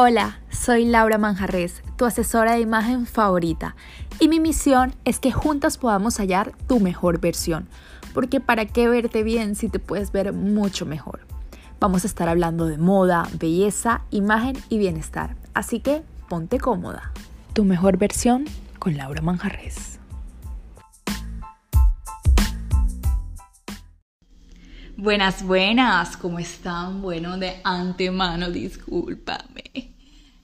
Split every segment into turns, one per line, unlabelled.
Hola, soy Laura Manjarres, tu asesora de imagen favorita, y mi misión es que juntas podamos hallar tu mejor versión, porque ¿para qué verte bien si te puedes ver mucho mejor? Vamos a estar hablando de moda, belleza, imagen y bienestar, así que ponte cómoda. Tu mejor versión con Laura Manjarres. Buenas, buenas, ¿cómo están? Bueno, de antemano, discúlpame.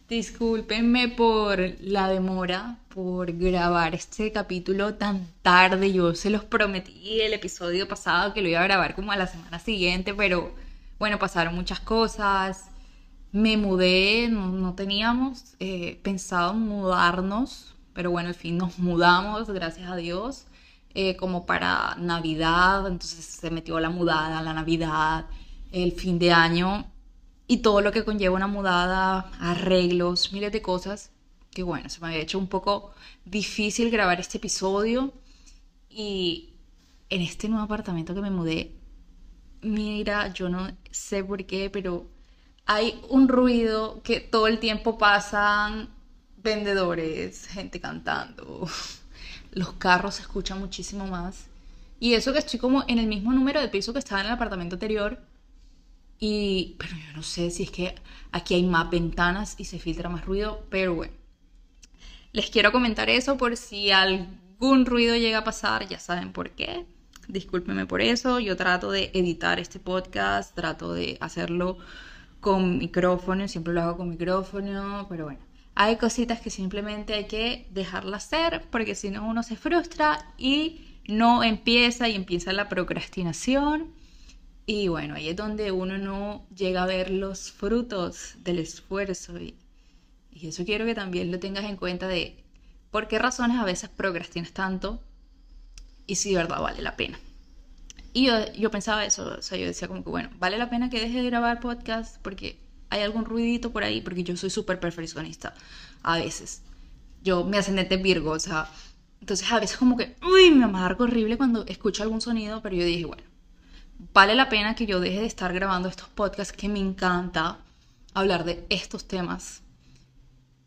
Discúlpenme por la demora, por grabar este capítulo tan tarde. Yo se los prometí el episodio pasado que lo iba a grabar como a la semana siguiente, pero bueno, pasaron muchas cosas. Me mudé, no, teníamos eh, pensado mudarnos, pero bueno, al fin nos mudamos, gracias a Dios. Eh, como para Navidad, entonces se metió la mudada, la Navidad, el fin de año y todo lo que conlleva una mudada, arreglos, miles de cosas, que bueno, se me había hecho un poco difícil grabar este episodio y en este nuevo apartamento que me mudé, mira, yo no sé por qué, pero hay un ruido que todo el tiempo pasan vendedores, gente cantando, los carros se escuchan muchísimo más. Y eso que estoy como en el mismo número de piso que estaba en el apartamento anterior. Y, pero yo no sé si es que aquí hay más ventanas y se filtra más ruido, pero bueno. Les quiero comentar eso por si algún ruido llega a pasar, ya saben por qué. Discúlpenme por eso. Yo trato de editar este podcast, trato de hacerlo con micrófono, siempre lo hago con micrófono, pero bueno hay cositas que simplemente hay que dejarlas ser porque si no uno se frustra y no empieza y empieza la procrastinación. Y bueno, ahí es donde uno no llega a ver los frutos del esfuerzo. Y, eso quiero que también lo tengas en cuenta de por qué razones a veces procrastinas tanto y si de verdad vale la pena. Y yo, yo pensaba eso, o sea, yo decía como que, bueno, vale la pena que deje de grabar podcast porque hay algún ruidito por ahí, porque yo soy súper perfeccionista a veces. Yo, me ascendente Virgo, o sea, entonces a veces como que, uy, me amargo horrible cuando escucho algún sonido, pero yo dije, bueno, vale la pena que yo deje de estar grabando estos podcasts que me encanta hablar de estos temas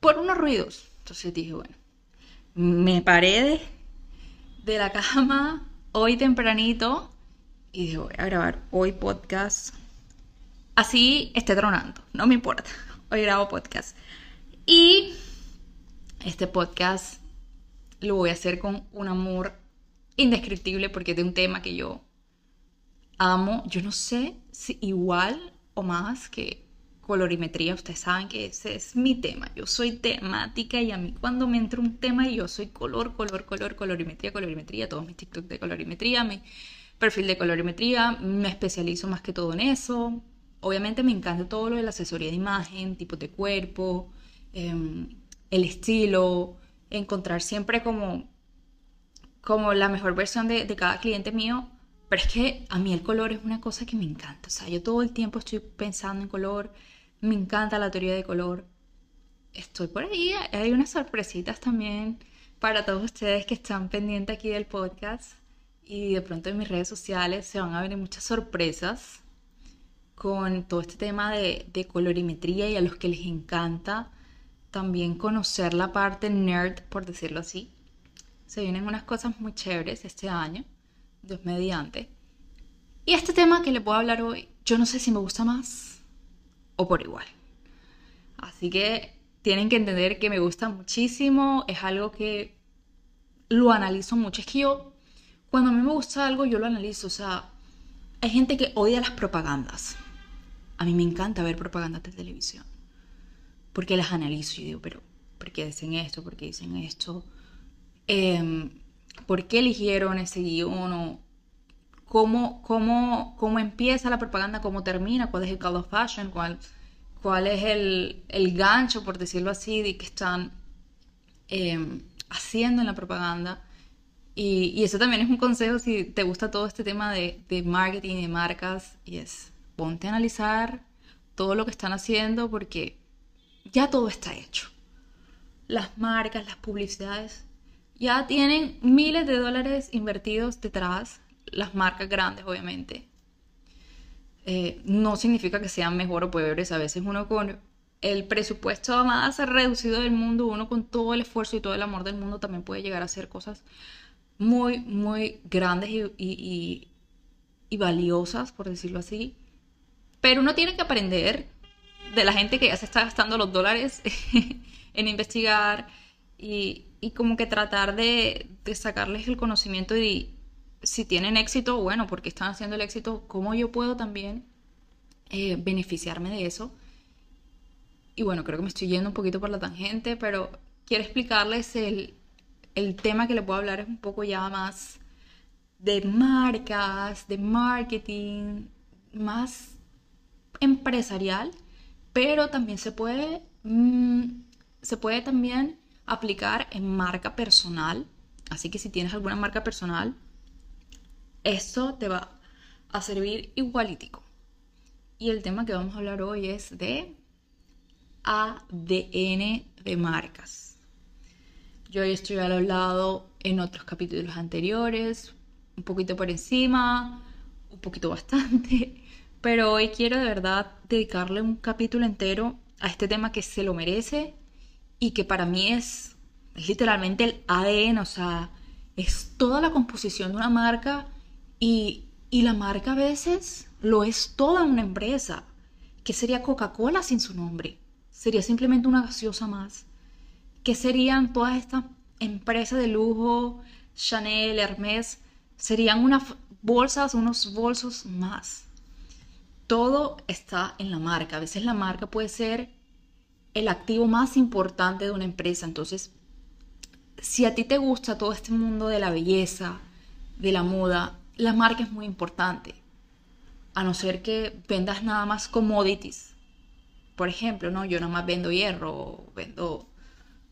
por unos ruidos. Entonces dije, bueno, me paré de, de la cama hoy tempranito y dije, voy a grabar hoy podcast Así esté tronando, no me importa. Hoy grabo podcast. Y este podcast lo voy a hacer con un amor indescriptible porque es de un tema que yo amo. Yo no sé si igual o más que colorimetría. Ustedes saben que ese es mi tema. Yo soy temática y a mí cuando me entra un tema yo soy color, color, color, colorimetría, colorimetría. Todos mis TikTok de colorimetría, mi perfil de colorimetría. Me especializo más que todo en eso obviamente me encanta todo lo de la asesoría de imagen, tipos de cuerpo, em, el estilo, encontrar siempre como, como la mejor versión de, de, cada cliente mío. Pero es que a mí el color es una cosa que me encanta. O sea, yo todo el tiempo estoy pensando en color, me encanta la teoría de color. Estoy por ahí, hay unas sorpresitas también para todos ustedes que están pendientes aquí del podcast. Y de pronto en mis redes sociales se van a ver muchas sorpresas con todo este tema de, colorimetría y a los que les encanta también conocer la parte nerd, por decirlo así. Se vienen unas cosas muy chéveres este año, Dios mediante. Y este tema que les puedo hablar hoy, yo no sé si me gusta más o por igual. Así que tienen que entender que me gusta muchísimo, es algo que lo analizo mucho. Es que yo, cuando a mí me gusta algo, yo lo analizo. O sea, hay gente que odia las propagandas. A mí me encanta ver propagandas de televisión. Porque las analizo y digo, pero ¿por qué dicen esto? ¿Por qué dicen esto? Em, ¿Por qué eligieron ese guion? Cómo, cómo, ¿Cómo empieza la propaganda? ¿Cómo termina? ¿Cuál es el call of fashion? ¿Cuál, cuál es el, el gancho, por decirlo así, de que están em, haciendo en la propaganda? Y, eso también es un consejo si te gusta todo este tema de, de marketing de marcas. Y es ponte a analizar todo lo que están haciendo porque ya todo está hecho. Las marcas, las publicidades, ya tienen miles de dólares invertidos detrás, las marcas grandes obviamente. Eh, no significa que sean mejor o peores, a veces uno con el presupuesto más reducido del mundo, uno con todo el esfuerzo y todo el amor del mundo también puede llegar a hacer cosas muy, muy grandes y, y valiosas, por decirlo así. Pero uno tiene que aprender de la gente que ya se está gastando los dólares en investigar y, y como que tratar de, sacarles el conocimiento y si tienen éxito, bueno, porque están haciendo el éxito, cómo yo puedo también eh, beneficiarme de eso. Y bueno, creo que me estoy yendo un poquito por la tangente, pero quiero explicarles el, el tema que les puedo hablar es un poco ya más de marcas, de marketing, más empresarial, pero también se puede, mm, se puede también aplicar en marca personal. Así que si tienes alguna marca personal, esto te va a servir igualítico. Y el tema que vamos a hablar hoy es de ADN de marcas. Yo esto ya lo hablado en otros capítulos anteriores, un poquito por encima, un poquito bastante, pero hoy quiero de verdad dedicarle un capítulo entero a este tema que se lo merece y que para mí es, literalmente el ADN, o sea, es toda la composición de una marca y, y la marca a veces lo es toda una empresa. ¿Qué sería Coca-Cola sin su nombre? Sería simplemente una gaseosa más. ¿Qué serían todas estas empresas de lujo, Chanel, Hermès? Serían unas bolsas, unos bolsos más. Todo está en la marca. A veces la marca puede ser el activo más importante de una empresa. Entonces, si a ti te gusta todo este mundo de la belleza, de la moda, la marca es muy importante. A no ser que vendas nada más commodities. Por ejemplo, ¿no? Yo nada más vendo hierro, vendo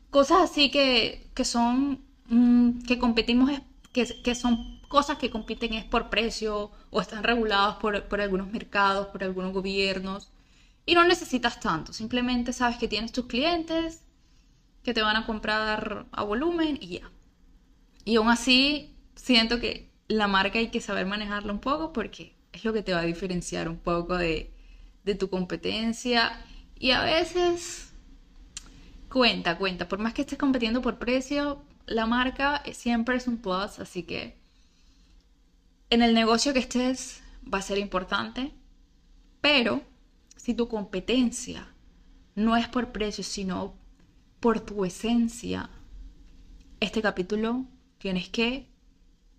cosas así que, que son, mm, que competimos, que, que son cosas que compiten es por precio o están reguladas por, por algunos mercados, por algunos gobiernos. Y no necesitas tanto, simplemente sabes que tienes tus clientes que te van a comprar a volumen y ya. Y aún así, siento que la marca hay que saber manejarla un poco porque es lo que te va a diferenciar un poco de, de tu competencia. Y a veces cuenta, cuenta. Por más que estés compitiendo por precio, la marca siempre es un plus, así que en el negocio que estés va a ser importante, pero si tu competencia no es por precio, sino por tu esencia, este capítulo tienes que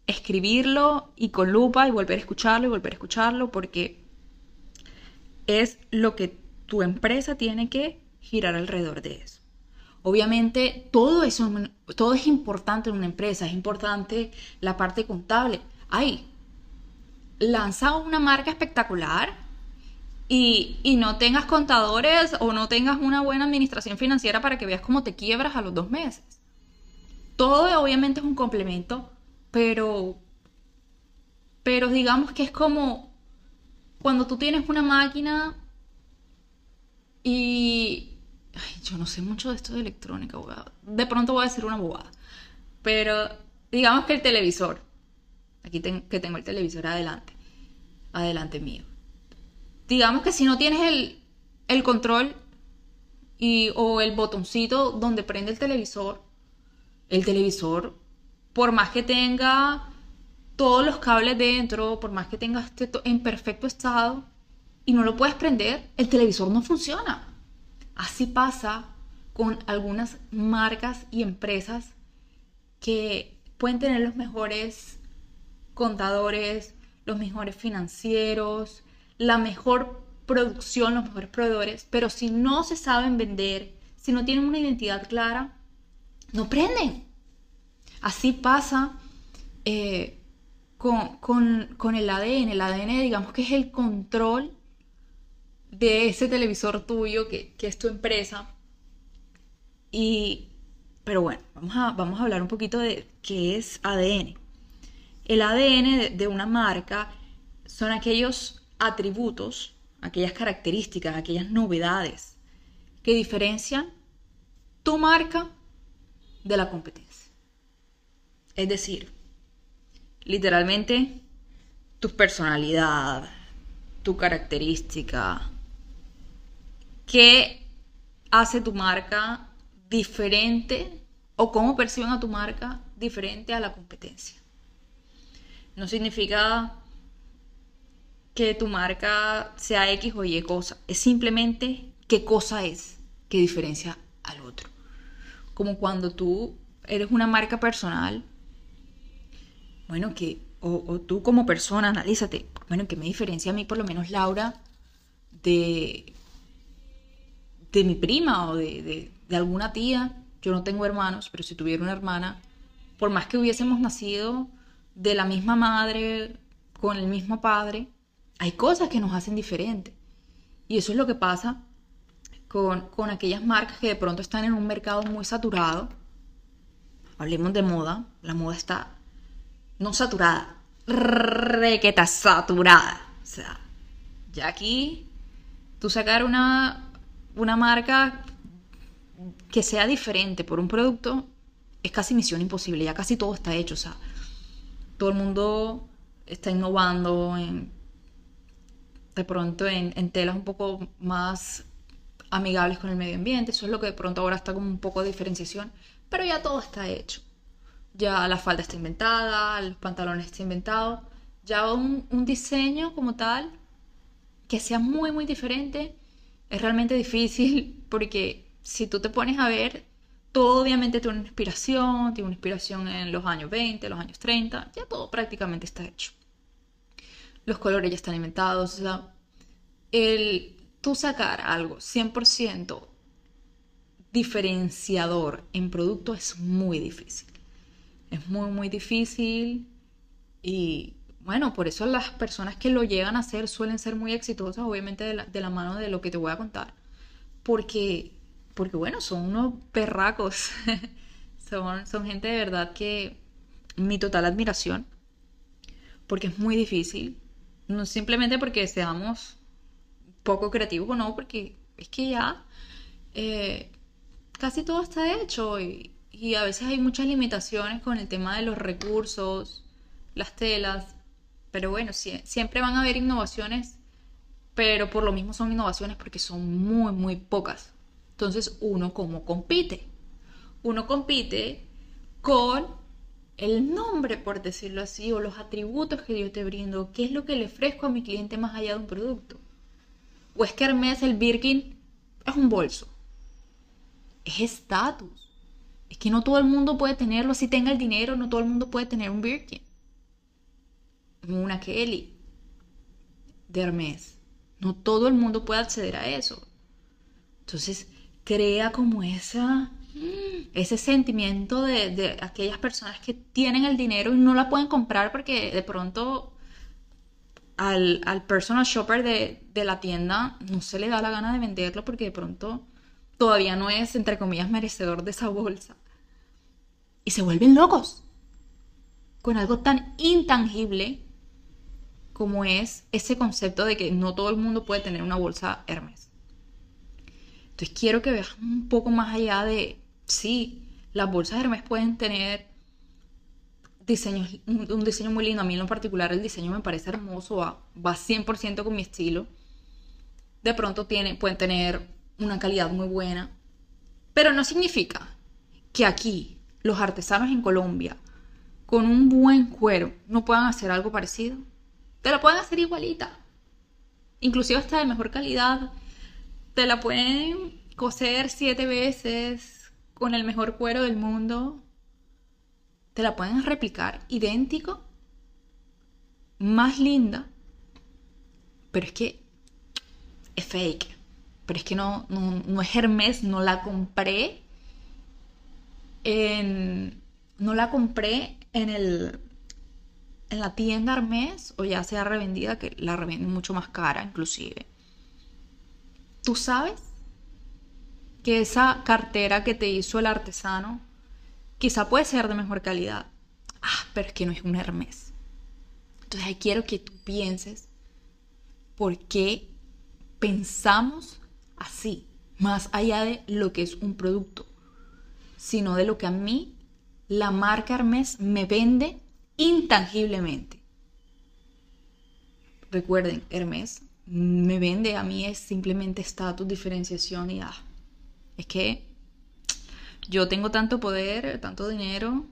escribirlo y con lupa y volver a escucharlo y volver a escucharlo porque es lo que tu empresa tiene que girar alrededor de eso. Obviamente todo eso todo es importante en una empresa, es importante la parte contable. Ay, lanza una marca espectacular, y, no tengas contadores o no tengas una buena administración financiera para que veas cómo te quiebras a los dos meses. Todo obviamente es un complemento, pero, pero digamos que es como cuando tú tienes una máquina y... yo no sé mucho de esto de electrónica, de pronto voy a decir una bobada, pero digamos que el televisor, aquí que tengo el televisor adelante, adelante mío digamos que si no tienes el, control y, o el botoncito donde prende el televisor, el televisor, por más que tenga todos los cables dentro, por más que tenga este en perfecto estado y no lo puedes prender, el televisor no funciona. Así pasa con algunas marcas y empresas que pueden tener los mejores contadores, los mejores financieros, la mejor producción, los mejores proveedores, pero si no se saben vender, si no tienen una identidad clara, no prenden. Así pasa eh, con, el ADN. El ADN, digamos que es el control de ese televisor tuyo, que, es tu empresa. Y, pero bueno, vamos a, vamos a hablar un poquito de qué es ADN. El ADN de una marca son aquellos atributos, aquellas características, aquellas novedades que diferencian tu marca de la competencia. Es decir, literalmente tu personalidad, tu característica, que hace tu marca diferente o cómo perciben a tu marca diferente a la competencia. No significa que tu marca sea X o Y cosa, es simplemente qué cosa es que diferencia al otro. Como cuando tú eres una marca personal, bueno, que, o, tú como persona, analízate, bueno, que me diferencia a mí, por lo menos Laura, de, de mi prima o de, de alguna tía. Yo no tengo hermanos, pero si tuviera una hermana, por más que hubiésemos nacido de la misma madre, con el mismo padre, hay cosas que nos hacen diferentes. Y eso es lo que pasa con, con aquellas marcas que de pronto están en un mercado muy saturado. Hablemos de moda. La moda está no saturada, requeta saturada. O sea, ya aquí tú sacar una, una marca que sea diferente por un producto es casi misión imposible, ya casi todo está hecho, o sea, todo el mundo está innovando de pronto en, telas un poco más amigables con el medio ambiente, eso es lo que de pronto ahora está como un poco de diferenciación, pero ya todo está hecho. Ya la falda está inventada, los pantalones está inventado, ya un diseño como tal que sea muy muy diferente es realmente difícil porque si tú te pones a ver, todo obviamente tiene una inspiración, tiene una inspiración en los años 20, los años 30, ya todo prácticamente está hecho. Los colores ya están inventados, el tú sacar algo 100% diferenciador en producto es muy difícil. Es muy, muy difícil y bueno, por eso las personas que lo llegan a hacer suelen ser muy exitosas, obviamente de la, de la mano de lo que te voy a contar, porque porque bueno, son unos perracos, son, son gente de verdad que mi total admiración, porque es muy difícil, no simplemente porque seamos poco creativos no, porque es que ya eh, casi todo está hecho y, y a veces hay muchas limitaciones con el tema de los recursos, las telas, pero bueno, siempre van a haber innovaciones, pero por lo mismo son innovaciones porque son muy, muy pocas. Entonces, uno cómo compite? Uno compite con el nombre, por decirlo así, o los atributos que yo te brindo, qué es lo que le ofrezco a mi cliente más allá de un producto. O es que Hermes, el Birkin, es un bolso. Es estatus. Es que no todo el mundo puede tenerlo. Si tenga el dinero, no todo el mundo puede tener un Birkin. Una Kelly de Hermes. No todo el mundo puede acceder a eso. Entonces, crea como esa, ese sentimiento de, aquellas personas que tienen el dinero y no la pueden comprar porque de pronto al, personal shopper de, de, la tienda no se le da la gana de venderlo porque de pronto todavía no es, entre comillas, merecedor de esa bolsa. Y se vuelven locos con algo tan intangible como es ese concepto de que no todo el mundo puede tener una bolsa Hermes. Entonces quiero que veas un poco más allá de, sí, las bolsas Hermes pueden tener diseños, un, diseño muy lindo. A mí en lo particular el diseño me parece hermoso, va, va 100% con mi estilo. De pronto tiene, pueden tener una calidad muy buena. Pero no significa que aquí los artesanos en Colombia con un buen cuero no puedan hacer algo parecido. Te lo pueden hacer igualita. Inclusive hasta de mejor calidad te la pueden coser siete veces con el mejor cuero del mundo. Te la pueden replicar idéntico, más linda, pero es que es fake. Pero es que no, no, es Hermes, no la compré en. No la compré en el. En la tienda Hermes, o ya sea revendida, que la revenden mucho más cara, inclusive tú sabes que esa cartera que te hizo el artesano quizá puede ser de mejor calidad. Ah, pero es que no es un Hermes. Entonces ahí quiero que tú pienses por qué pensamos así, más allá de lo que es un producto, sino de lo que a mí la marca Hermes me vende intangiblemente. Recuerden, Hermes me vende a mí es simplemente estatus, diferenciación y ah, Es que yo tengo tanto poder, tanto dinero,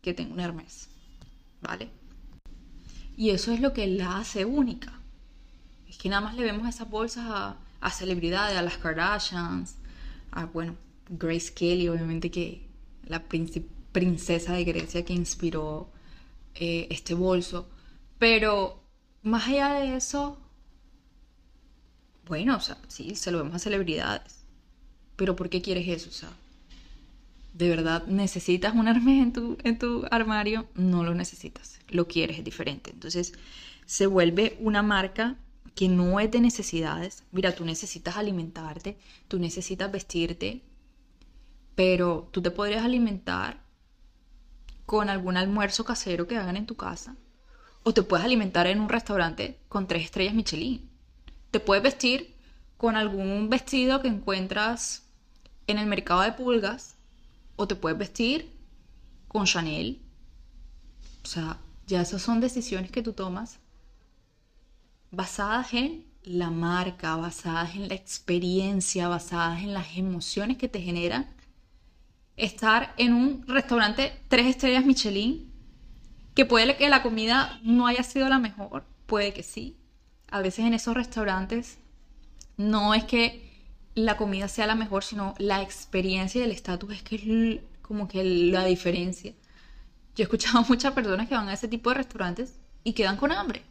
que tengo un Hermes, ¿vale? Y eso es lo que la hace única. Es que nada más le vemos esas bolsas a, celebridades, a las Kardashians, a, bueno, Grace Kelly, obviamente que la princesa de Grecia que inspiró eh, este bolso. Pero más allá de eso, bueno, o sea, sí, se lo vemos a celebridades. Pero ¿por qué quieres eso? O sea, ¿de verdad necesitas un Hermes en tu, en tu armario? No lo necesitas. Lo quieres, es diferente. Entonces, se vuelve una marca que no es de necesidades. Mira, tú necesitas alimentarte, tú necesitas vestirte, pero tú te podrías alimentar con algún almuerzo casero que hagan en tu casa o te puedes alimentar en un restaurante con tres estrellas Michelin. Te puedes vestir con algún vestido que encuentras en el mercado de pulgas o te puedes vestir con Chanel. O sea, ya esas son decisiones que tú tomas basadas en la marca, basadas en la experiencia, basadas en las emociones que te generan estar en un restaurante tres estrellas Michelin, que puede que la comida no haya sido la mejor, puede que sí. A veces en esos restaurantes no es que la comida sea la mejor, sino la experiencia y el estatus es que es como que la diferencia. Yo he escuchado muchas personas que van a ese tipo de restaurantes y quedan con hambre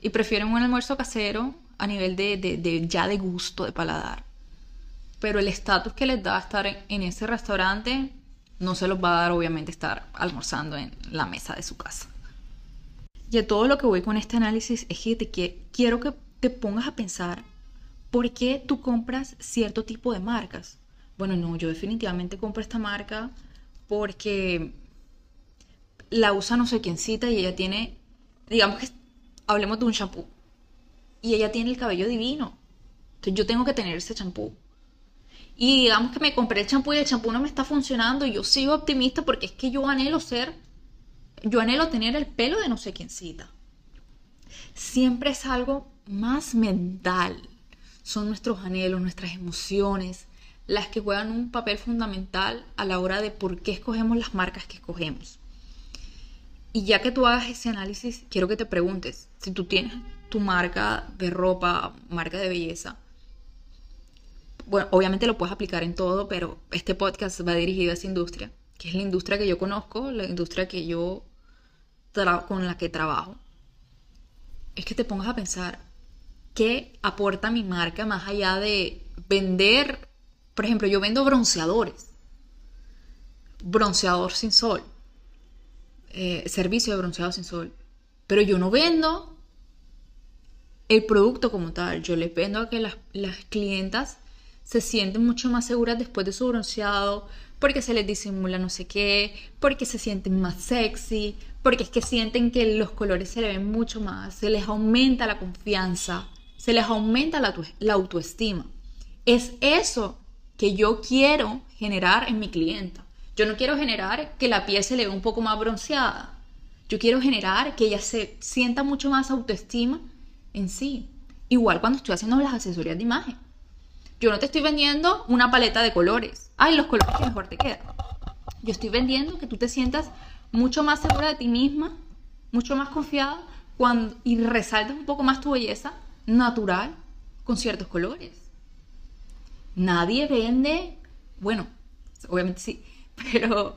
y prefieren un almuerzo casero a nivel de, ya de gusto, de paladar. Pero el estatus que les da estar en, ese restaurante no se los va a dar obviamente estar almorzando en la mesa de su casa. Y a todo lo que voy con este análisis es que te quiero que te pongas a pensar por qué tú compras cierto tipo de marcas. Bueno, no, yo definitivamente compro esta marca porque la usa no sé quién cita y ella tiene, digamos que hablemos de un champú. Y ella tiene el cabello divino. Entonces yo tengo que tener ese champú. Y digamos que me compré el champú y el champú no me está funcionando. Y yo sigo optimista porque es que yo anhelo ser, yo anhelo tener el pelo de no sé quiéncita. Siempre es algo más mental. Son nuestros anhelos, nuestras emociones, las que juegan un papel fundamental a la hora de por qué escogemos las marcas que escogemos. Y ya que tú hagas ese análisis, quiero que te preguntes, si tú tienes tu marca de ropa, marca de belleza, bueno, obviamente lo puedes aplicar en todo, pero este podcast va dirigido a esa industria, que es la industria que yo conozco, la industria que yo con la que trabajo. Es que te pongas a pensar qué aporta mi marca más allá de vender, por ejemplo, yo vendo bronceadores, bronceador sin sol eh, servicio de bronceado sin sol. Pero yo no vendo el producto como tal. Yo les vendo a que las, las clientas se sienten mucho más seguras después de su bronceado, porque se les disimula no sé qué, porque se sienten más sexy, porque es que sienten que los colores se le ven mucho más, se les aumenta la confianza, se les aumenta la, autoestima. Es eso que yo quiero generar en mi clienta. Yo no quiero generar que la piel se le vea un poco más bronceada. Yo quiero generar que ella se sienta mucho más autoestima en sí. Igual cuando estoy haciendo las asesorías de imagen. Yo no te estoy vendiendo una paleta de colores. Ay, los colores que mejor te quedan. Yo estoy vendiendo que tú te sientas mucho más segura de ti misma, mucho más confiada cuando, y resaltas un poco más tu belleza natural con ciertos colores. Nadie vende, bueno, obviamente sí, pero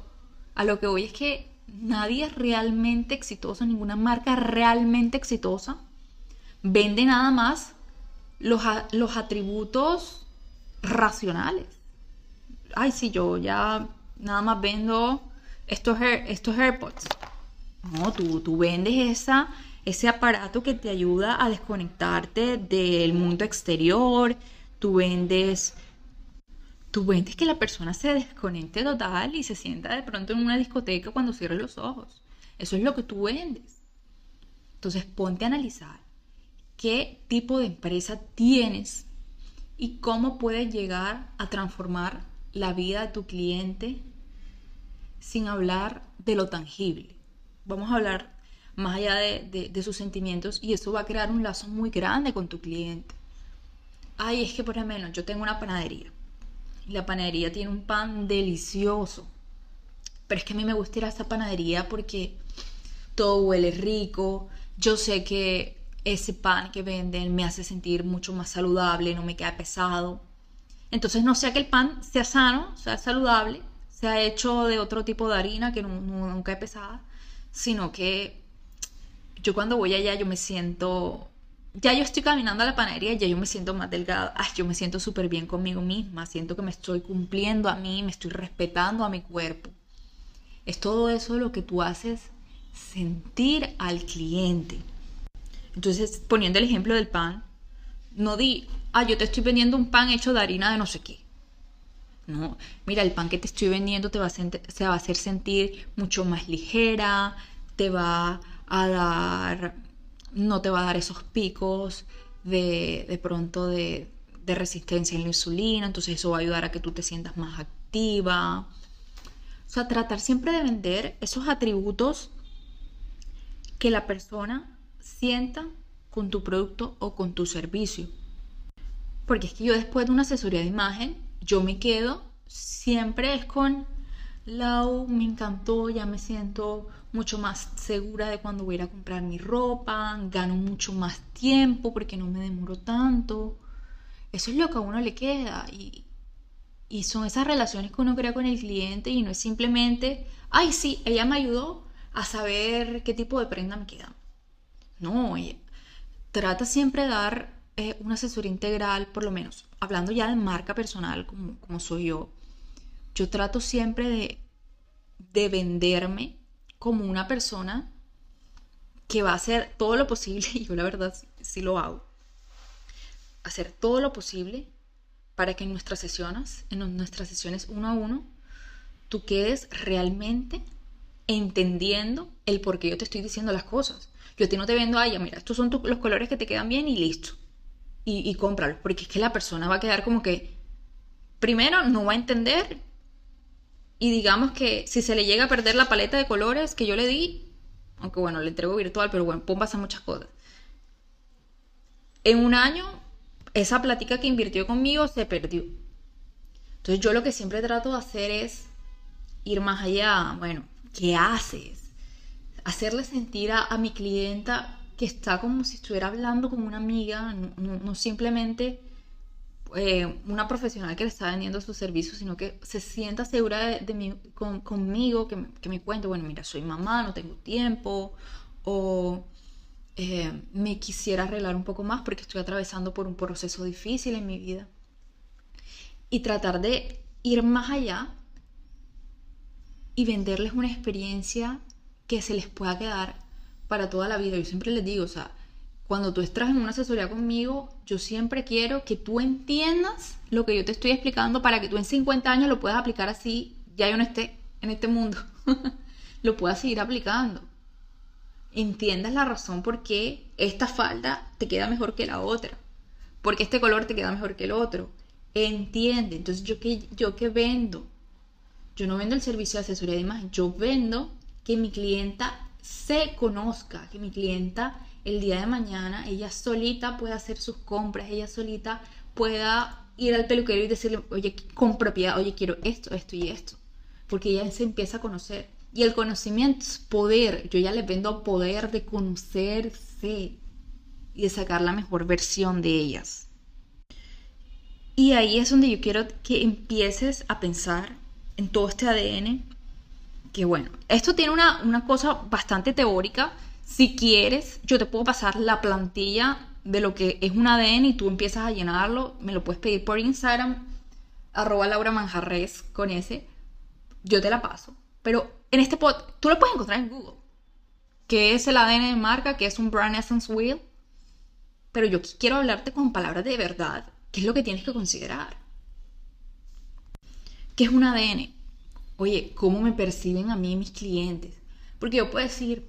a lo que voy es que nadie es realmente exitoso, ninguna marca realmente exitosa vende nada más los, los atributos racionales. Ay, sí, yo ya nada más vendo estos, estos AirPods. No, tú, tú vendes esa, ese aparato que te ayuda a desconectarte del mundo exterior. Tú vendes Tú vendes que la persona se desconecte total y se sienta de pronto en una discoteca cuando cierre los ojos. Eso es lo que tú vendes. Entonces ponte a analizar qué tipo de empresa tienes y cómo puedes llegar a transformar la vida de tu cliente sin hablar de lo tangible. Vamos a hablar más allá de, de sus sentimientos y eso va a crear un lazo muy grande con tu cliente. Ay, es que por lo menos yo tengo una panadería la panadería tiene un pan delicioso. Pero es que a mí me gusta ir a esa panadería porque todo huele rico. Yo sé que ese pan que venden me hace sentir mucho más saludable, no me queda pesado. Entonces no sea que el pan sea sano, sea saludable, sea hecho de otro tipo de harina que nunca es pesada, sino que yo cuando voy allá yo me siento ya yo estoy caminando a la panadería, ya yo me siento más delgada, Ay, yo me siento súper bien conmigo misma, siento que me estoy cumpliendo a mí, me estoy respetando a mi cuerpo. Es todo eso lo que tú haces sentir al cliente. Entonces, poniendo el ejemplo del pan, no di, ah, yo te estoy vendiendo un pan hecho de harina de no sé qué. No, mira, el pan que te estoy vendiendo te va a se va a hacer sentir mucho más ligera, te va a dar no te va a dar esos picos de, de pronto de, de resistencia en la insulina, entonces eso va a ayudar a que tú te sientas más activa. O sea, tratar siempre de vender esos atributos que la persona sienta con tu producto o con tu servicio. Porque es que yo después de una asesoría de imagen, yo me quedo siempre es con Lau, me encantó, ya me siento mucho más segura de cuando voy a ir a comprar mi ropa, gano mucho más tiempo porque no me demoro tanto. Eso es lo que a uno le queda y, y son esas relaciones que uno crea con el cliente y no es simplemente, ay, sí, ella me ayudó a saber qué tipo de prenda me queda. No, trata siempre de dar eh, una asesoría integral, por lo menos, hablando ya de marca personal como, como soy yo. Yo trato siempre de, de venderme como una persona que va a hacer todo lo posible, y yo la verdad sí, lo hago, hacer todo lo posible para que en nuestras sesiones, en nuestras sesiones uno a uno, tú quedes realmente entendiendo el por qué yo te estoy diciendo las cosas. Yo a no te vendo, ay, mira, estos son los colores que te quedan bien y listo. Y, y cómpralos, porque es que la persona va a quedar como que, primero, no va a entender y digamos que si se le llega a perder la paleta de colores que yo le di, aunque bueno, le entrego virtual, pero bueno, pueden pasar muchas cosas. En un año, esa plática que invirtió conmigo se perdió. Entonces yo lo que siempre trato de hacer es ir más allá. Bueno, ¿qué haces? Hacerle sentir a, mi clienta que está como si estuviera hablando con una amiga, no simplemente eh, una profesional que le está vendiendo sus servicios, sino que se sienta segura de, mí, conmigo, que, que, me cuente, bueno, mira, soy mamá, no tengo tiempo, o eh, me quisiera arreglar un poco más porque estoy atravesando por un proceso difícil en mi vida. Y tratar de ir más allá y venderles una experiencia que se les pueda quedar para toda la vida. Yo siempre les digo, o sea, cuando tú estás en una asesoría conmigo, yo siempre quiero que tú entiendas lo que yo te estoy explicando para que tú en 50 años lo puedas aplicar así, ya yo no esté en este mundo, lo puedas seguir aplicando. Entiendas la razón por qué esta falda te queda mejor que la otra, porque este color te queda mejor que el otro. Entiende, entonces yo que yo que vendo, yo no vendo el servicio de asesoría de imagen, yo vendo que mi clienta se conozca, que mi clienta el día de mañana ella solita pueda hacer sus compras, ella solita pueda ir al peluquero y decirle, oye, con propiedad, oye, quiero esto, esto y esto. Porque ella se empieza a conocer. Y el conocimiento es poder. Yo ya le vendo poder de conocerse y de sacar la mejor versión de ellas. Y ahí es donde yo quiero que empieces a pensar en todo este ADN. Que bueno, esto tiene una, una cosa bastante teórica, si quieres, yo te puedo pasar la plantilla de lo que es un ADN y tú empiezas a llenarlo. Me lo puedes pedir por Instagram, arroba Laura Manjarres con ese. Yo te la paso. Pero en este pod, tú lo puedes encontrar en Google. ¿Qué es el ADN de marca? ¿Qué es un Brand Essence Wheel? Pero yo quiero hablarte con palabras de verdad. ¿Qué es lo que tienes que considerar? ¿Qué es un ADN? Oye, ¿cómo me perciben a mí mis clientes? Porque yo puedo decir,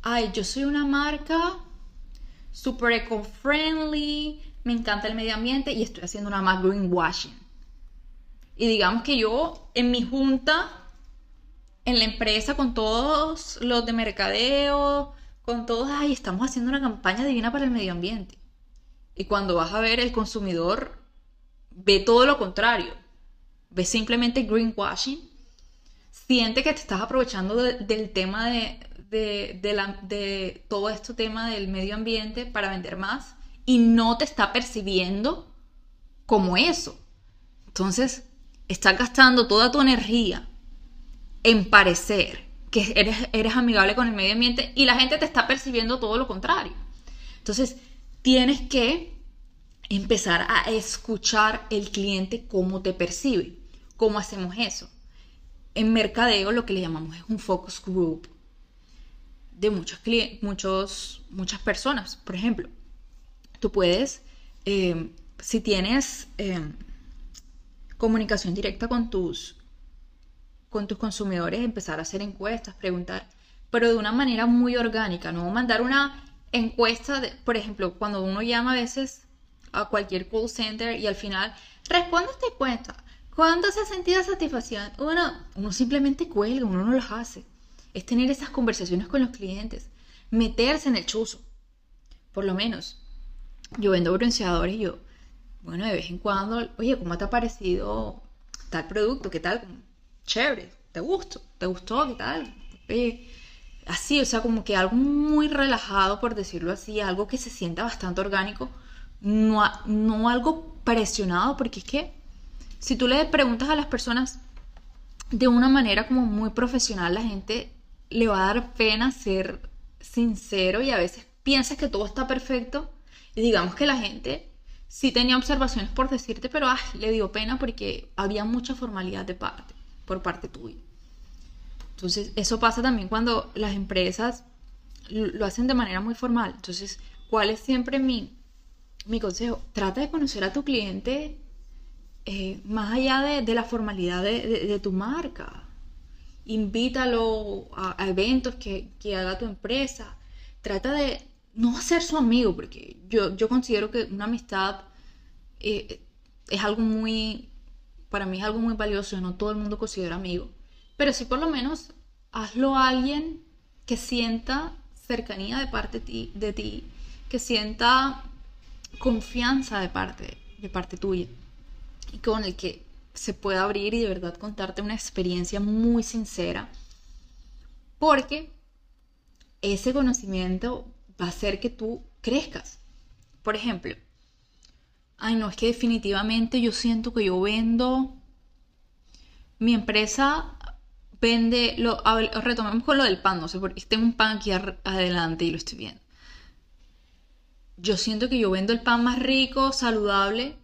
ay, yo soy una marca super eco-friendly, me encanta el medio ambiente y estoy haciendo una más greenwashing. Y digamos que yo en mi junta, en la empresa, con todos los de mercadeo, con todos, ay, estamos haciendo una campaña divina para el medio ambiente. Y cuando vas a ver el consumidor, ve todo lo contrario. Ve simplemente greenwashing. Siente que te estás aprovechando del tema de, de, la, de todo este tema del medio ambiente para vender más y no te está percibiendo como eso. Entonces, estás gastando toda tu energía en parecer que eres, eres amigable con el medio ambiente y la gente te está percibiendo todo lo contrario. Entonces, tienes que empezar a escuchar el cliente cómo te percibe. ¿Cómo hacemos eso? En mercadeo lo que le llamamos es un focus group de muchos muchos, muchas personas. Por ejemplo, tú puedes, eh, si tienes eh, comunicación directa con tus, con tus consumidores, empezar a hacer encuestas, preguntar, pero de una manera muy orgánica, no mandar una encuesta, por ejemplo, cuando uno llama a veces a cualquier call center y al final responde esta encuesta. ¿Cuándo se ha sentido satisfacción? Uno, uno simplemente cuelga, uno no los hace. Es tener esas conversaciones con los clientes, meterse en el chuzo. Por lo menos, yo vendo bronceadores y yo, bueno, de vez en cuando, oye, ¿cómo te ha parecido tal producto? ¿Qué tal? Chévere, ¿te gustó? ¿Te gustó? ¿Qué tal? así, o sea, como que algo muy relajado, por decirlo así, algo que se sienta bastante orgánico, no, no algo presionado, porque es que si tú le preguntas a las personas de una manera como muy profesional, la gente le va a dar pena ser sincero y a veces piensas que todo está perfecto y digamos que la gente sí tenía observaciones por decirte, pero ah, le dio pena porque había mucha formalidad de parte, por parte tuya. Entonces, eso pasa también cuando las empresas lo hacen de manera muy formal. Entonces, ¿cuál es siempre mi, mi consejo? Trata de conocer a tu cliente eh, más allá de, la formalidad de, tu marca. Invítalo a, eventos que, que haga tu empresa. Trata de no ser su amigo, porque yo, yo considero que una amistad eh, es algo muy, para mí es algo muy valioso, no todo el mundo considera amigo, pero sí por lo menos hazlo a alguien que sienta cercanía de parte de ti, de ti que sienta confianza de parte, de parte tuya y con el que se pueda abrir y de verdad contarte una experiencia muy sincera, porque ese conocimiento va a hacer que tú crezcas. Por ejemplo, ay no, es que definitivamente yo siento que yo vendo, mi empresa vende, lo, retomemos con lo del pan, no sé, porque tengo un pan aquí adelante y lo estoy viendo. Yo siento que yo vendo el pan más rico, saludable,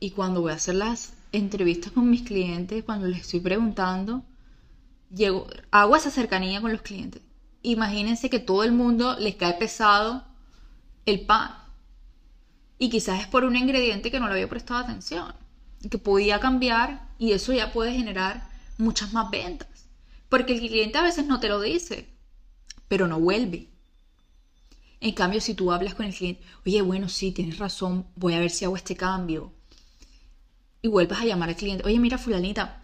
y cuando voy a hacer las entrevistas con mis clientes, cuando les estoy preguntando, llego, hago esa cercanía con los clientes imagínense que todo el mundo les cae pesado el pan. Y quizás es por un ingrediente que no le había prestado atención, que podía cambiar y eso ya puede generar muchas más ventas. Porque el cliente a veces no te lo dice, pero no vuelve. En cambio, si tú hablas con el cliente, oye, bueno, sí, tienes razón, voy a ver si hago este cambio. Y vuelves a llamar al cliente, oye, mira, fulanita,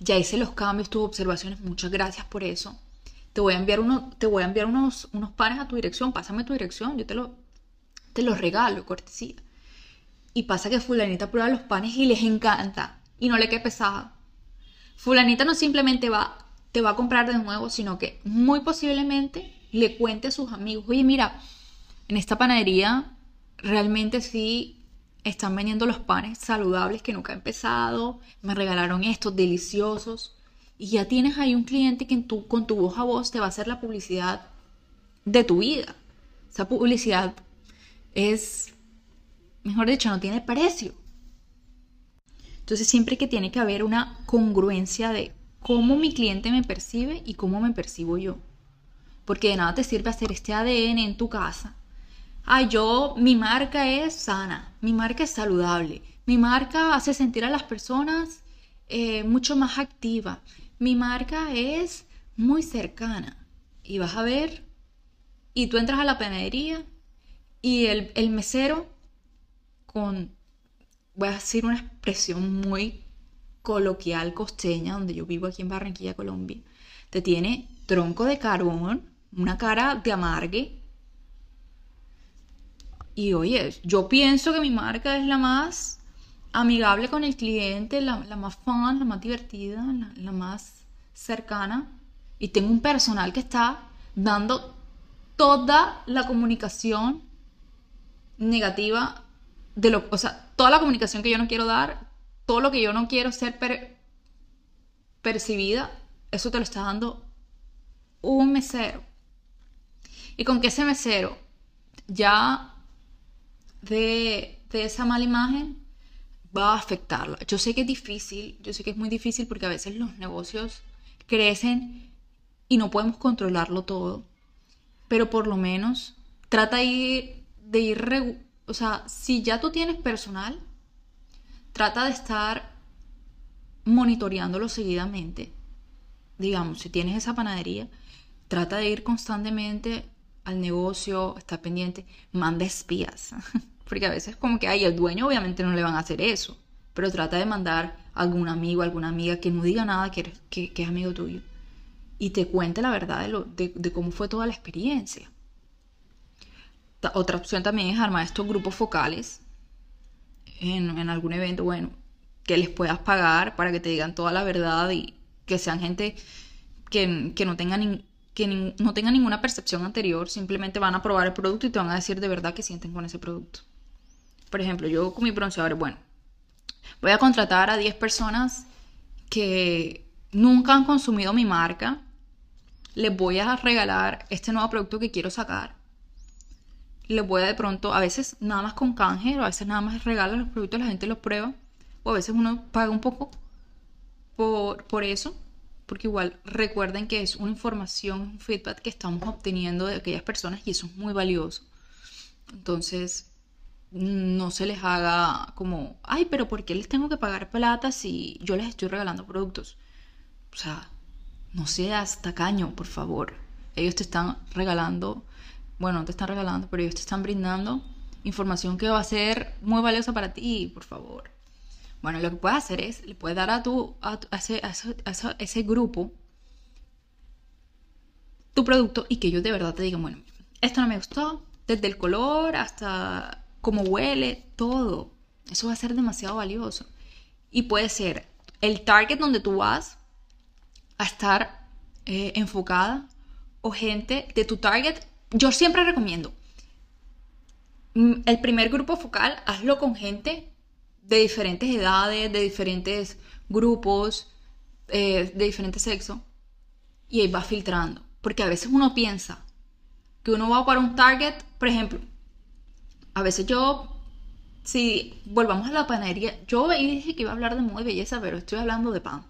ya hice los cambios, tus observaciones, muchas gracias por eso te voy a enviar, uno, te voy a enviar unos, unos panes a tu dirección, pásame tu dirección, yo te, lo, te los regalo, cortesía. Y pasa que fulanita prueba los panes y les encanta y no le quede pesado. Fulanita no simplemente va, te va a comprar de nuevo, sino que muy posiblemente le cuente a sus amigos, oye, mira, en esta panadería realmente sí están vendiendo los panes saludables que nunca han empezado, me regalaron estos deliciosos y ya tienes ahí un cliente que con tu voz a voz te va a hacer la publicidad de tu vida. Esa publicidad es, mejor dicho, no tiene precio. Entonces siempre que tiene que haber una congruencia de cómo mi cliente me percibe y cómo me percibo yo. Porque de nada te sirve hacer este ADN en tu casa. Ay, yo, mi marca es sana, mi marca es saludable, mi marca hace sentir a las personas eh, mucho más activa, mi marca es muy cercana. Y vas a ver, y tú entras a la panadería y el, mesero con, voy a decir una expresión muy coloquial costeña, donde yo vivo aquí en Barranquilla, Colombia, te tiene tronco de carbón, una cara de amargue Y oye, yo pienso que mi marca es la más amigable con el cliente, la, más fun, la más divertida, la, más cercana. Y tengo un personal que está dando toda la comunicación negativa de lo, o sea, toda la comunicación que yo no quiero dar, todo lo que yo no quiero ser percibida, eso te lo está dando un mesero. Y con que ese mesero ya de, de esa mala imagen va a afectarla. Yo sé que es difícil, yo sé que es muy difícil porque a veces los negocios crecen y no podemos controlarlo todo, pero por lo menos trata de ir, de ir o sea, si ya tú tienes personal, trata de estar monitoreándolo seguidamente. Digamos, si tienes esa panadería, trata de ir constantemente al negocio, estar pendiente, manda espías. Porque a veces como que, ay, el dueño obviamente no le van a hacer eso, pero trata de mandar a algún amigo, alguna amiga que no diga nada que, que, es amigo tuyo y te cuente la verdad de, lo, de, cómo fue toda la experiencia. Otra opción también es armar estos grupos focales en, en, algún evento, bueno, que les puedas pagar para que te digan toda la verdad y que sean gente que, que no tengan que no tengan ninguna percepción anterior, simplemente van a probar el producto y te van a decir de verdad que sienten con ese producto. Por ejemplo, yo con mi bronceador, bueno, voy a contratar a 10 personas que nunca han consumido mi marca, les voy a regalar este nuevo producto que quiero sacar. Les voy a de pronto, a veces nada más con canje, a veces nada más regalan los productos, la gente los prueba, o a veces uno paga un poco por, por eso porque igual recuerden que es una información, un feedback que estamos obteniendo de aquellas personas y eso es muy valioso. Entonces, no se les haga como, ay, pero ¿por qué les tengo que pagar plata si yo les estoy regalando productos? O sea, no seas tacaño, por favor. Ellos te están regalando, bueno, no te están regalando, pero ellos te están brindando información que va a ser muy valiosa para ti, por favor. Bueno, lo que puedes hacer es, le puedes dar a, tu, a, ese, ese, grupo tu producto y que ellos de verdad te digan, bueno, esto no me gustó, desde el color hasta cómo huele, todo. Eso va a ser demasiado valioso. Y puede ser el target donde tú vas a estar eh, enfocada o gente de tu target. Yo siempre recomiendo mm, el primer grupo focal, hazlo con gente de diferentes edades, de diferentes grupos, eh, de diferentes sexos, y ahí va filtrando. Porque a veces uno piensa que uno va para un target, por ejemplo, a veces yo, si volvamos a la panadería, yo dije que iba a hablar de moda y belleza, pero estoy hablando de pan.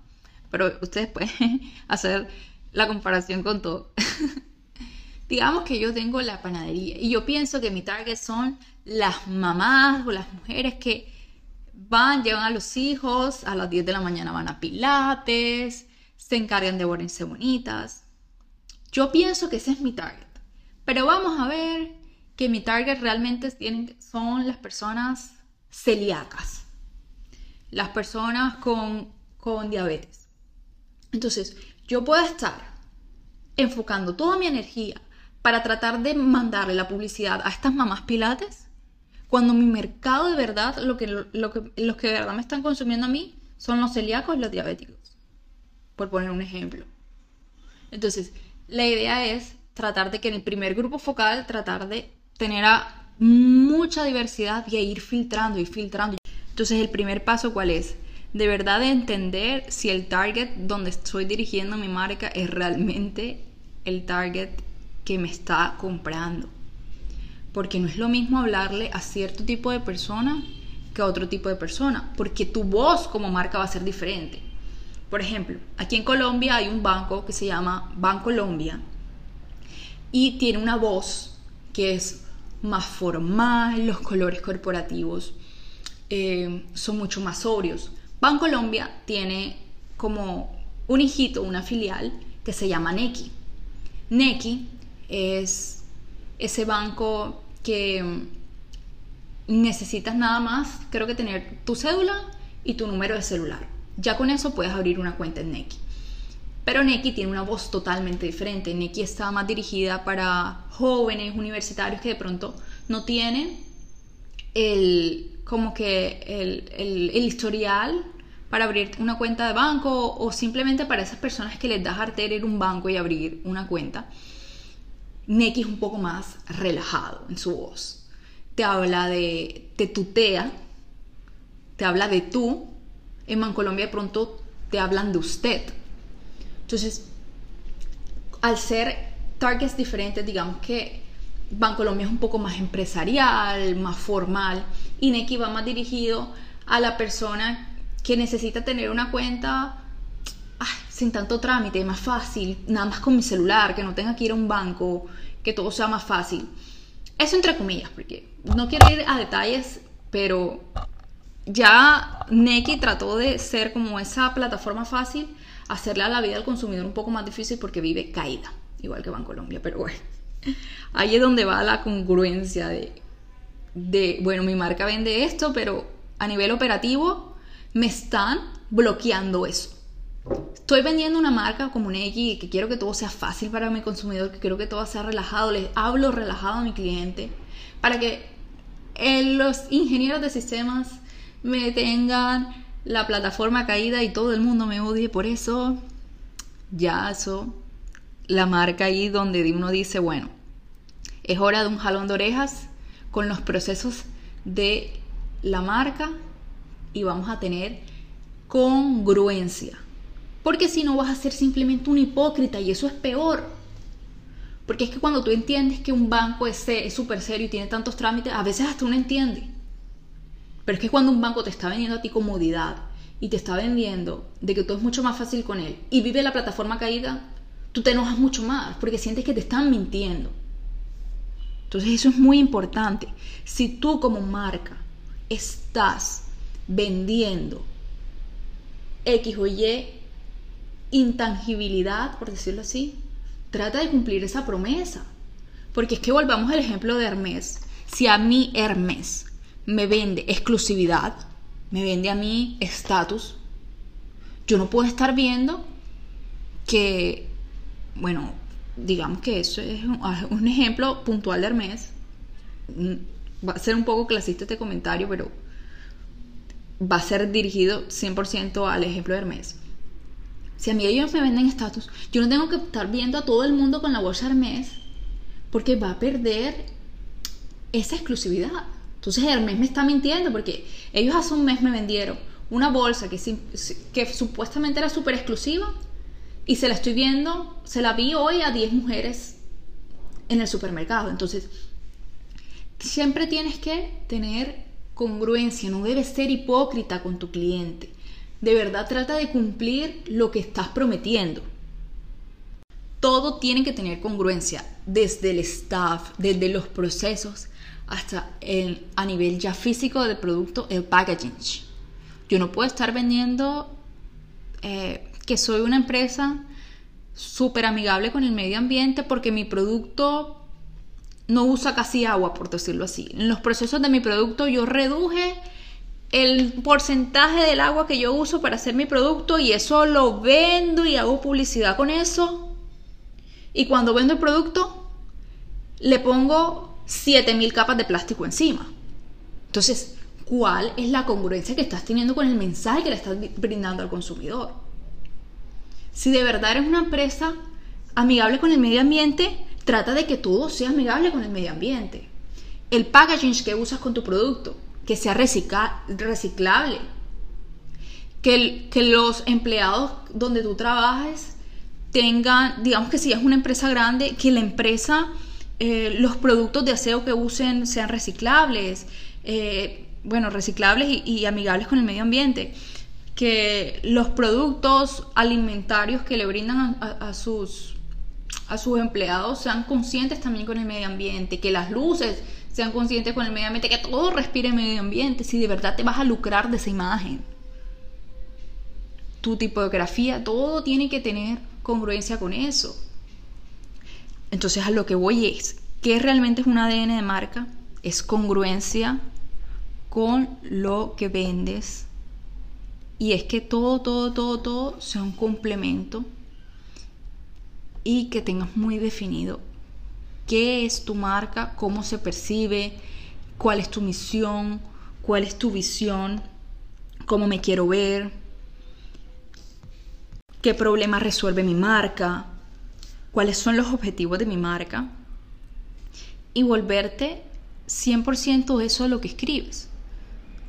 Pero ustedes pueden hacer la comparación con todo. Digamos que yo tengo la panadería y yo pienso que mi target son las mamás o las mujeres que van, llevan a los hijos, a las 10 de la mañana van a pilates, se encargan de ponerse bonitas. Yo pienso que ese es mi target. Pero vamos a ver que mi target realmente son las personas celíacas, las personas con, con diabetes. Entonces, yo puedo estar enfocando toda mi energía para tratar de mandarle la publicidad a estas mamás pilates cuando mi mercado de verdad, lo que, lo que, los que de verdad me están consumiendo a mí, son los celíacos y los diabéticos. Por poner un ejemplo. Entonces, la idea es tratar de que en el primer grupo focal, tratar de tener mucha diversidad y ir filtrando y filtrando. Entonces, el primer paso, ¿cuál es? De verdad de entender si el target donde estoy dirigiendo mi marca es realmente el target que me está comprando porque no es lo mismo hablarle a cierto tipo de persona que a otro tipo de persona, porque tu voz como marca va a ser diferente. Por ejemplo, aquí en Colombia hay un banco que se llama Bancolombia y tiene una voz que es más formal, los colores corporativos eh, son mucho más sobrios. Bancolombia tiene como un hijito, una filial que se llama Neki. Neki es ese banco que necesitas nada más, creo que tener tu cédula y tu número de celular. Ya con eso puedes abrir una cuenta en Neki. Pero Neki tiene una voz totalmente diferente. Neki está más dirigida para jóvenes universitarios que de pronto no tienen el, como que el, el, historial para abrir una cuenta de banco o simplemente para esas personas que les da arter ir un banco y abrir una cuenta. Neki es un poco más relajado en su voz. Te habla de, te tutea, te habla de tú. En Bancolombia de pronto te hablan de usted. Entonces, al ser targets diferentes, digamos que Bancolombia es un poco más empresarial, más formal, y Neki va más dirigido a la persona que necesita tener una cuenta sin tanto trámite, más fácil, nada más con mi celular, que no tenga que ir a un banco, que todo sea más fácil. Eso entre comillas, porque no quiero ir a detalles, pero ya Neki trató de ser como esa plataforma fácil, hacerle a la vida del consumidor un poco más difícil porque vive caída, igual que Bancolombia, pero bueno, ahí es donde va la congruencia de, de, bueno, mi marca vende esto, pero a nivel operativo me están bloqueando eso. Estoy vendiendo una marca como un X que quiero que todo sea fácil para mi consumidor, que quiero que todo sea relajado, les hablo relajado a mi cliente, para que eh, los ingenieros de sistemas me tengan la plataforma caída y todo el mundo me odie por eso. Ya eso, la marca ahí donde uno dice, bueno, es hora de un jalón de orejas con los procesos de la marca y vamos a tener congruencia. Porque si no vas a ser simplemente un hipócrita y eso es peor. Porque es que cuando tú entiendes que un banco es súper serio y tiene tantos trámites, a veces hasta uno entiende. Pero es que cuando un banco te está vendiendo a ti comodidad y te está vendiendo de que todo es mucho más fácil con él y vive la plataforma caída, tú te enojas mucho más porque sientes que te están mintiendo. Entonces eso es muy importante. Si tú como marca estás vendiendo X o Y intangibilidad, por decirlo así, trata de cumplir esa promesa. Porque es que volvamos al ejemplo de Hermes. Si a mí Hermes me vende exclusividad, me vende a mí estatus, yo no puedo estar viendo que, bueno, digamos que eso es un, ejemplo puntual de Hermes. Mm, va a ser un poco clasista este comentario, pero va a ser dirigido 100% al ejemplo de Hermes. Si a mí ellos me venden estatus, yo no tengo que estar viendo a todo el mundo con la bolsa Hermes porque va a perder esa exclusividad. Entonces Hermes me está mintiendo porque ellos hace un mes me vendieron una bolsa que, que supuestamente era súper exclusiva y se la estoy viendo, se la vi hoy a 10 mujeres en el supermercado. Entonces, siempre tienes que tener congruencia, no debes ser hipócrita con tu cliente. De verdad trata de cumplir lo que estás prometiendo. Todo tiene que tener congruencia, desde el staff, desde los procesos, hasta el, a nivel ya físico del producto, el packaging. Yo no puedo estar vendiendo eh, que soy una empresa súper amigable con el medio ambiente porque mi producto no usa casi agua, por decirlo así. En los procesos de mi producto yo reduje el porcentaje del agua que yo uso para hacer mi producto y eso lo vendo y hago publicidad con eso. Y cuando vendo el producto, le pongo 7000 capas de plástico encima. Entonces, ¿cuál es la congruencia que estás teniendo con el mensaje que le estás brindando al consumidor? Si de verdad eres una empresa amigable con el medio ambiente, trata de que todo sea amigable con el medio ambiente. El packaging que usas con tu producto, que sea reciclable. Que, que los empleados donde tú trabajes tengan, digamos que si es una empresa grande, que la empresa, eh, los productos de aseo que usen sean reciclables, eh, bueno, reciclables y amigables con el medio ambiente que los productos alimentarios que le brindan a, sus, a sus empleados sean conscientes también con el medio ambiente, que las luces sean conscientes con el medio ambiente, que todo respire medio ambiente, si de verdad te vas a lucrar de esa imagen. Tu tipografía, todo tiene que tener congruencia con eso. Entonces a lo que voy es, ¿qué realmente es un ADN de marca? Es congruencia con lo que vendes y es que todo, todo, todo, todo sea un complemento y que tengas muy definido qué es tu marca, cómo se percibe, cuál es tu misión, cuál es tu visión, cómo me quiero ver, qué problema resuelve mi marca, cuáles son los objetivos de mi marca y volverte 100% eso de lo que escribes.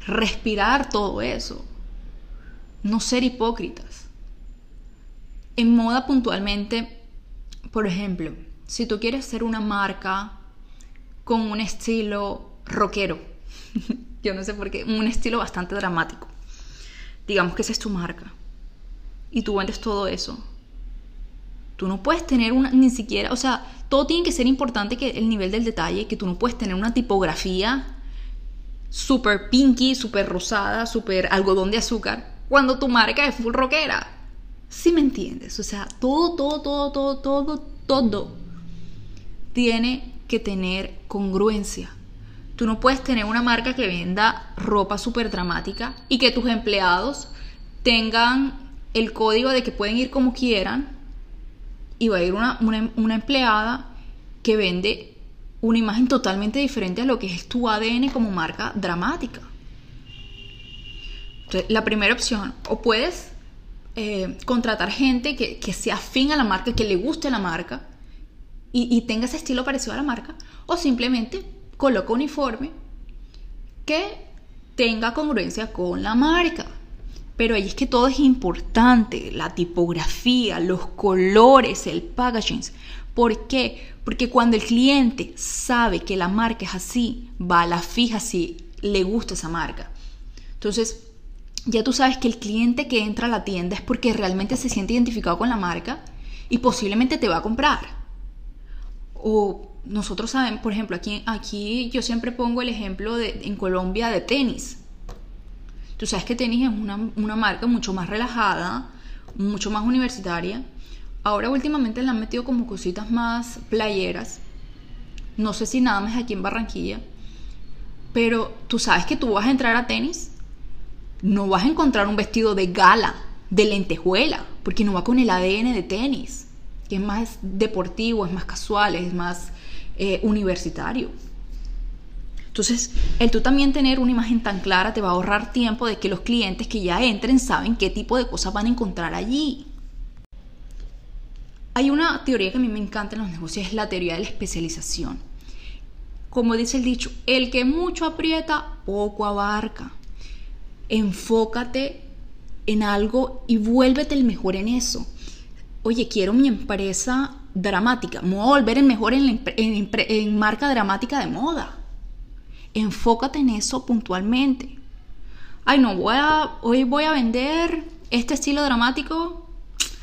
Respirar todo eso. No ser hipócritas. En moda puntualmente, por ejemplo, si tú quieres ser una marca con un estilo rockero, yo no sé por qué, un estilo bastante dramático. Digamos que esa es tu marca. Y tú vendes todo eso. Tú no puedes tener una, ni siquiera, o sea, todo tiene que ser importante que el nivel del detalle, que tú no puedes tener una tipografía súper pinky, súper rosada, súper algodón de azúcar, cuando tu marca es full rockera. ¿Sí me entiendes? O sea, todo, todo, todo, todo, todo, todo tiene que tener congruencia. Tú no puedes tener una marca que venda ropa súper dramática y que tus empleados tengan el código de que pueden ir como quieran y va a ir una, una, empleada que vende una imagen totalmente diferente a lo que es tu ADN como marca dramática. Entonces, la primera opción, o puedes eh, contratar gente que, que, sea afín a la marca, que le guste la marca y, tenga ese estilo parecido a la marca, o simplemente coloca uniforme que tenga congruencia con la marca. Pero ahí es que todo es importante, la tipografía, los colores, el packaging. ¿Por qué? Porque cuando el cliente sabe que la marca es así, va a la fija si le gusta esa marca. Entonces, ya tú sabes que el cliente que entra a la tienda es porque realmente se siente identificado con la marca y posiblemente te va a comprar. O nosotros sabemos, por ejemplo, aquí, aquí yo siempre pongo el ejemplo de, en Colombia de tenis. Tú sabes que tenis es una, una marca mucho más relajada, mucho más universitaria. Ahora últimamente le han metido como cositas más playeras. No sé si nada más aquí en Barranquilla. Pero tú sabes que tú vas a entrar a tenis. No vas a encontrar un vestido de gala, de lentejuela, porque no va con el ADN de tenis, que es más deportivo, es más casual, es más eh, universitario. Entonces, el tú también tener una imagen tan clara te va a ahorrar tiempo de que los clientes que ya entren saben qué tipo de cosas van a encontrar allí. Hay una teoría que a mí me encanta en los negocios, es la teoría de la especialización. Como dice el dicho, el que mucho aprieta, poco abarca. Enfócate en algo y vuélvete el mejor en eso. Oye, quiero mi empresa dramática. Me voy a volver el mejor en, marca dramática de moda. Enfócate en eso puntualmente. Ay, no, voy a, hoy voy a vender este estilo dramático.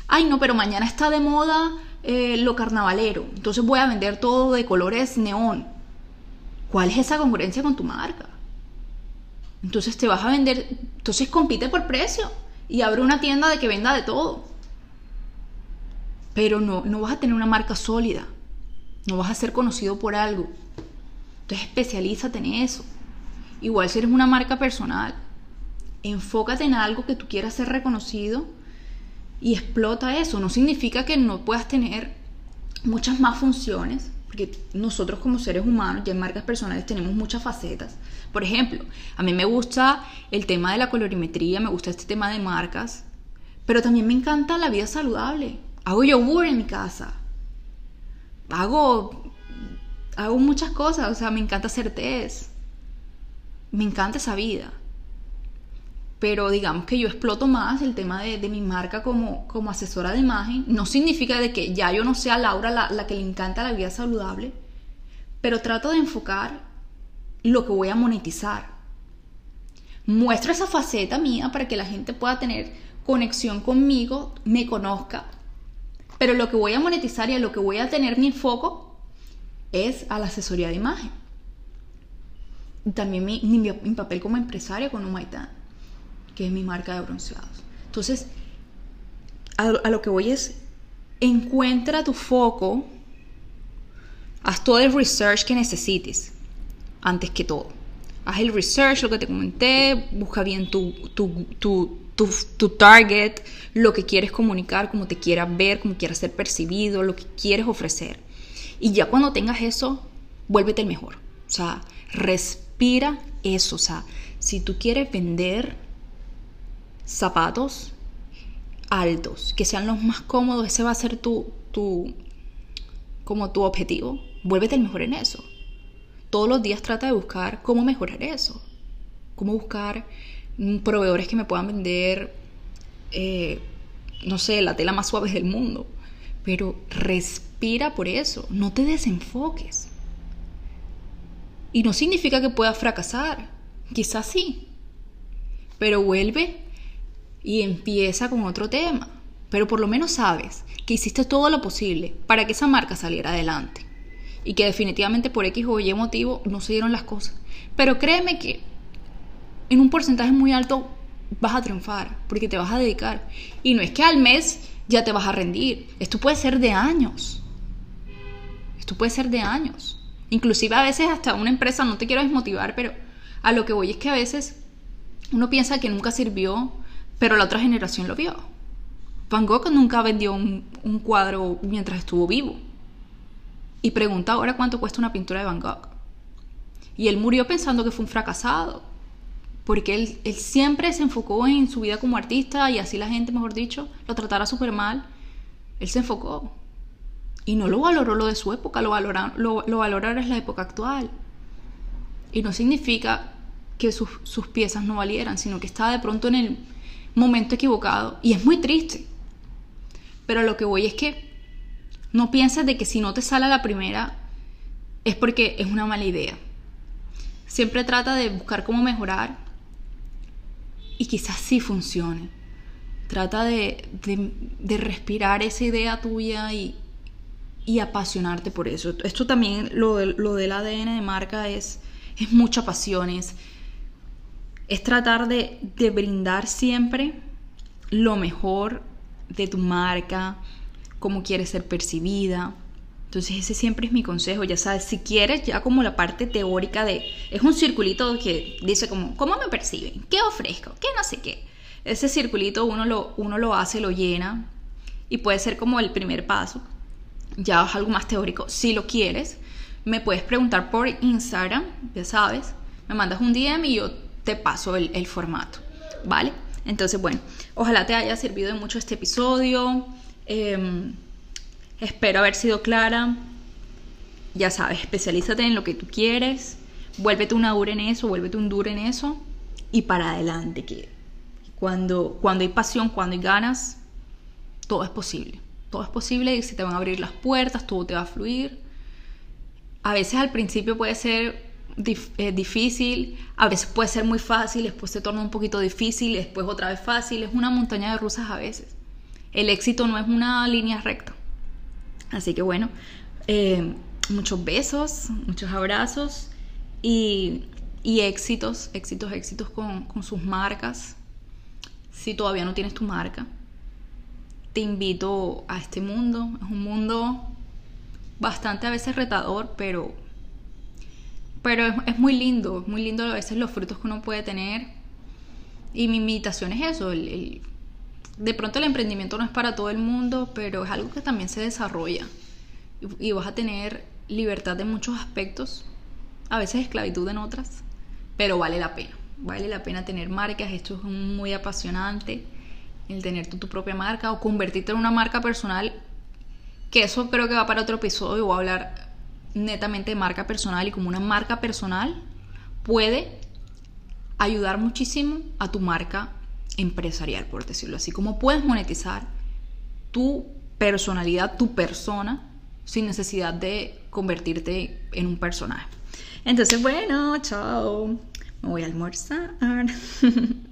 Ay, no, pero mañana está de moda eh, lo carnavalero. Entonces voy a vender todo de colores neón. ¿Cuál es esa congruencia con tu marca? Entonces te vas a vender, entonces compite por precio y abre una tienda de que venda de todo pero no, no vas a tener una marca sólida, no vas a ser conocido por algo. Entonces especialízate en eso. Igual si eres una marca personal, enfócate en algo que tú quieras ser reconocido y explota eso. No significa que no puedas tener muchas más funciones, porque nosotros como seres humanos y en marcas personales tenemos muchas facetas. Por ejemplo, a mí me gusta el tema de la colorimetría, me gusta este tema de marcas, pero también me encanta la vida saludable. Hago yogur en mi casa. Hago, hago muchas cosas. O sea, me encanta hacer test. Me encanta esa vida. Pero digamos que yo exploto más el tema de, mi marca como, como, asesora de imagen. No significa de que ya yo no sea Laura la, la que le encanta la vida saludable. Pero trato de enfocar lo que voy a monetizar. Muestro esa faceta mía para que la gente pueda tener conexión conmigo, me conozca pero lo que voy a monetizar y a lo que voy a tener mi foco es a la asesoría de imagen. También mi, mi, papel como empresaria con Umaitan, que es mi marca de bronceados. Entonces, a, a lo que voy es, encuentra tu foco, haz todo el research que necesites, antes que todo. Haz el research, lo que te comenté, busca bien tu, tu, tu tu, target, lo que quieres comunicar, cómo te quieras ver, cómo quieras ser percibido, lo que quieres ofrecer. Y ya cuando tengas eso, vuélvete el mejor. O sea, respira eso. O sea, si tú quieres vender zapatos altos, que sean los más cómodos, ese va a ser tu, tu, como tu objetivo. Vuélvete el mejor en eso. Todos los días trata de buscar cómo mejorar eso. Cómo buscar proveedores que me puedan vender, eh, no sé, la tela más suave del mundo. Pero respira por eso. No te desenfoques. Y no significa que puedas fracasar. Quizás sí. Pero vuelve y empieza con otro tema. Pero por lo menos sabes que hiciste todo lo posible para que esa marca saliera adelante. Y que definitivamente por X o Y motivo no se dieron las cosas. Pero créeme que en un porcentaje muy alto vas a triunfar porque te vas a dedicar. Y no es que al mes ya te vas a rendir. Esto puede ser de años. Esto puede ser de años. Inclusive a veces hasta una empresa, no te quiero desmotivar, pero a lo que voy es que a veces uno piensa que nunca sirvió, pero la otra generación lo vio. Van Gogh nunca vendió un, cuadro mientras estuvo vivo. Y pregunta ahora cuánto cuesta una pintura de Van Gogh. Y él murió pensando que fue un fracasado. Porque él, siempre se enfocó en su vida como artista y así la gente, mejor dicho, lo tratara súper mal. Él se enfocó. Y no lo valoró lo de su época, lo, valora, lo, lo es la época actual. Y no significa que sus, sus piezas no valieran, sino que estaba de pronto en el momento equivocado. Y es muy triste. Pero lo que voy es que no pienses de que si no te sale la primera es porque es una mala idea. Siempre trata de buscar cómo mejorar y quizás sí funcione. Trata de, de, respirar esa idea tuya y, y apasionarte por eso. Esto también, lo, lo del ADN de marca es, es mucha pasión, es, tratar de, de, brindar siempre lo mejor de tu marca, cómo quieres ser percibida. Entonces ese siempre es mi consejo, ya sabes, si quieres ya como la parte teórica de, es un circulito que dice como, ¿cómo me perciben? ¿Qué ofrezco? ¿Qué no sé qué? Ese circulito uno lo, uno lo hace, lo llena y puede ser como el primer paso ya es algo más teórico. Si lo quieres, me puedes preguntar por Instagram, ya sabes, me mandas un DM y yo te paso el, formato, ¿vale? Entonces, bueno, ojalá te haya servido mucho este episodio. Em, espero haber sido clara. Ya sabes, especialízate en lo que tú quieres. Vuélvete una dura en eso, vuélvete un duro en eso. Y para adelante, que cuando, cuando hay pasión, cuando hay ganas, todo es posible todo es posible y se te van a abrir las puertas, todo te va a fluir. A veces al principio puede ser eh, difícil, a veces puede ser muy fácil, después se torna un poquito difícil, después otra vez fácil, es una montaña de rusas a veces. El éxito no es una línea recta. Así que bueno, eh, muchos besos, muchos abrazos y, éxitos, éxitos, éxitos con, con sus marcas. Si todavía no tienes tu marca, te invito a este mundo. Es un mundo bastante a veces retador, pero, pero es, muy lindo, muy lindo a veces los frutos que uno puede tener. Y mi invitación es eso, el, de pronto el emprendimiento no es para todo el mundo, pero es algo que también se desarrolla. Y, vas a tener libertad en muchos aspectos, a veces esclavitud en otras, pero vale la pena. Vale la pena tener marcas, esto es muy apasionante el tener tu, propia marca o convertirte en una marca personal, que eso creo que va para otro episodio, voy a hablar netamente de marca personal y como una marca personal puede ayudar muchísimo a tu marca empresarial, por decirlo así, como puedes monetizar tu personalidad, tu persona, sin necesidad de convertirte en un personaje. Entonces, bueno, chao. Me voy a almorzar.